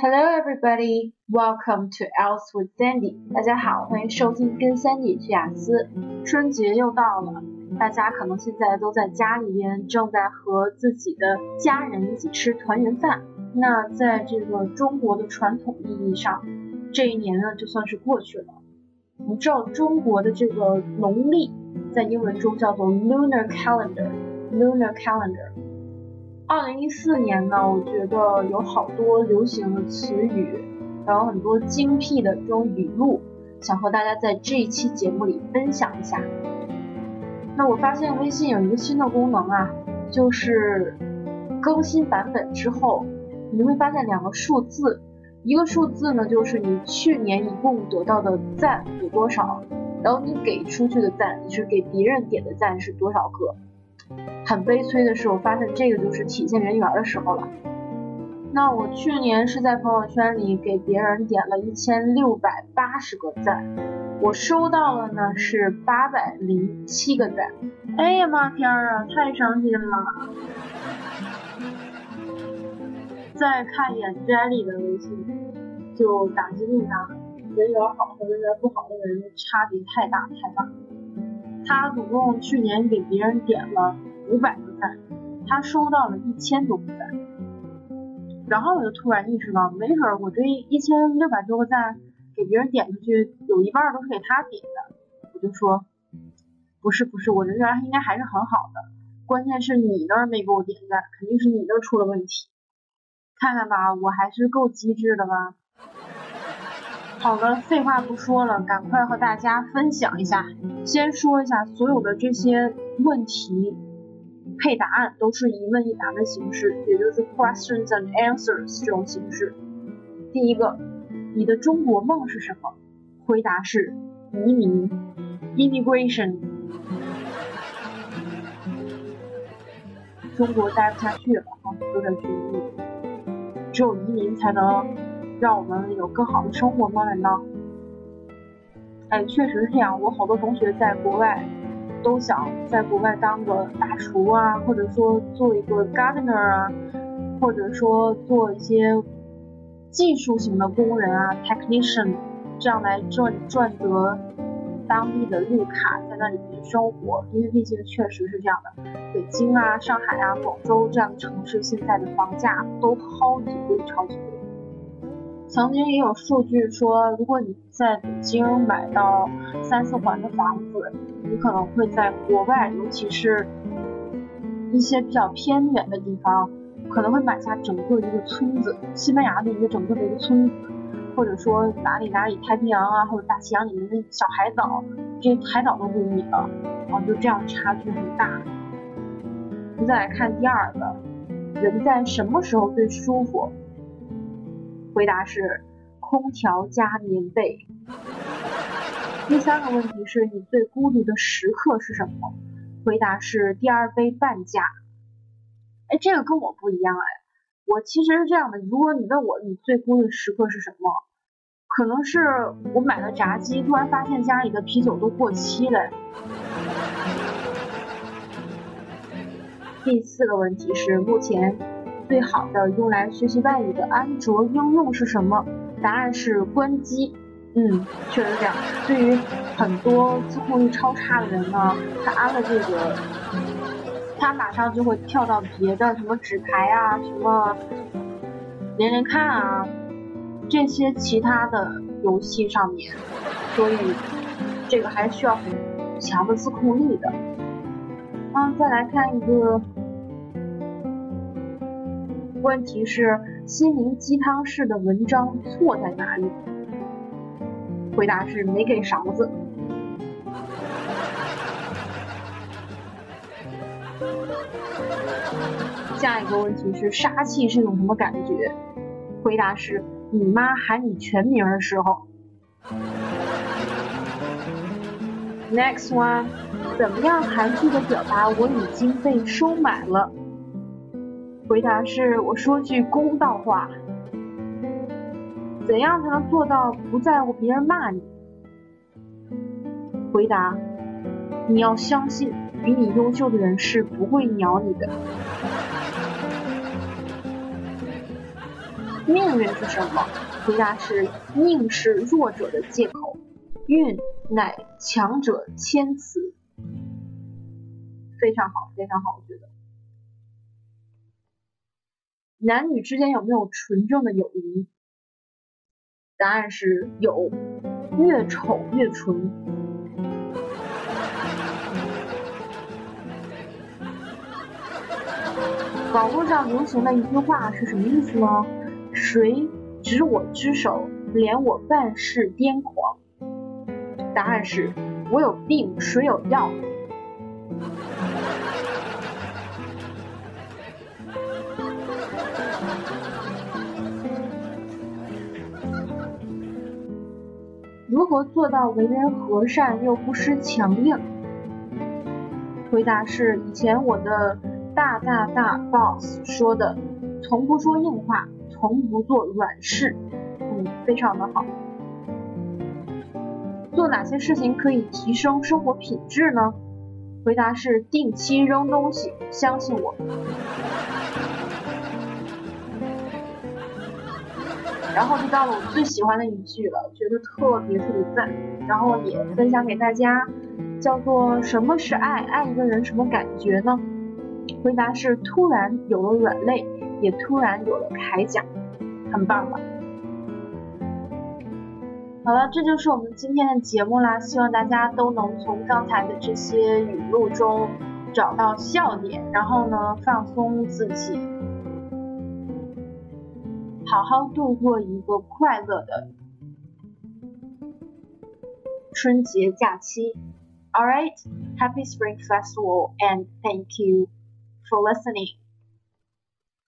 Hello, everybody. Welcome to Else with Sandy. 大家好，欢迎收听跟 Sandy 去雅思。春节又到了，大家可能现在都在家里边，正在和自己的家人一起吃团圆饭。那在这个中国的传统意义上，这一年呢就算是过去了。你知道中国的这个农历在英文中叫做 Lunar Calendar，Lunar Calendar。二零一四年呢，我觉得有好多流行的词语，然后很多精辟的这种语录，想和大家在这一期节目里分享一下。那我发现微信有一个新的功能啊，就是更新版本之后，你会发现两个数字，一个数字呢就是你去年一共得到的赞有多少，然后你给出去的赞，就是给别人点的赞是多少个。很悲催的是，我发现这个就是体现人缘的时候了。那我去年是在朋友圈里给别人点了一千六百八十个赞，我收到了呢是八百零七个赞。哎呀妈天啊，太伤心了！再看一眼 Jelly 的微信，就打击更大，人缘好和人缘不好的人差别太大太大。他总共去年给别人点了。五百个赞，他收到了一千多个赞，然后我就突然意识到，没准我这一千六百多个赞给别人点出去，有一半都是给他点的。我就说，不是不是，我人缘应该还是很好的，关键是你那儿没给我点赞，肯定是你那儿出了问题。看看吧，我还是够机智的吧。好的，废话不说了，赶快和大家分享一下。先说一下所有的这些问题。配答案都是一问一答的形式，也就是 questions and answers 这种形式。第一个，你的中国梦是什么？回答是移民，immigration。中国待不下去了，啊，有点绝望。只有移民才能让我们有更好的生活吗？难道？哎，确实是这样。我好多同学在国外。都想在国外当个大厨啊，或者说做一个 gardener 啊，或者说做一些技术型的工人啊，technician，这样来赚赚得当地的绿卡，在那里面生活。因为毕竟确实是这样的，北京啊、上海啊、广州这样的城市，现在的房价都超级贵，超级贵。曾经也有数据说，如果你在北京买到三四环的房子，你可能会在国外，尤其是一些比较偏远的地方，可能会买下整个一个村子，西班牙的一个整个的一个村子，或者说哪里哪里太平洋啊，或者大西洋里面的小海岛，这海岛都归你了，然后就这样差距很大。我们再来看第二个，人在什么时候最舒服？回答是空调加棉被。第三个问题是你最孤独的时刻是什么？回答是第二杯半价。哎，这个跟我不一样哎，我其实是这样的，如果你问我你最孤独的时刻是什么，可能是我买了炸鸡，突然发现家里的啤酒都过期了。第四个问题是目前。最好的用来学习外语的安卓应用是什么？答案是关机。嗯，确实这样。对于很多自控力超差的人呢，他安了这个，他马上就会跳到别的什么纸牌啊、什么连连看啊这些其他的游戏上面。所以这个还需要很强的自控力的。嗯，再来看一个。问题是心灵鸡汤式的文章错在哪里？回答是没给勺子。下一个问题是杀气是种什么感觉？回答是你妈喊你全名的时候。Next one，怎么样含蓄的表达我已经被收买了？回答是：我说句公道话，怎样才能做到不在乎别人骂你？回答：你要相信，比你优秀的人是不会鸟你的。命运是什么？回答是命是弱者的借口，运乃强者谦辞。非常好，非常好，我觉得。男女之间有没有纯正的友谊？答案是有，越丑越纯。网络上流行的一句话是什么意思呢？谁执我之手，怜我半世癫狂？答案是，我有病，谁有药？如何做到为人和善又不失强硬？回答是以前我的大大大 boss 说的，从不说硬话，从不做软事。嗯，非常的好。做哪些事情可以提升生活品质呢？回答是定期扔东西，相信我。然后就到了我最喜欢的一句了，觉得特别特别赞，然后也分享给大家，叫做什么是爱？爱一个人什么感觉呢？回答是突然有了软肋，也突然有了铠甲，很棒吧？好了，这就是我们今天的节目啦，希望大家都能从刚才的这些语录中找到笑点，然后呢放松自己。好好度过一个快乐的春节假期。All right, happy Spring Festival and thank you for listening.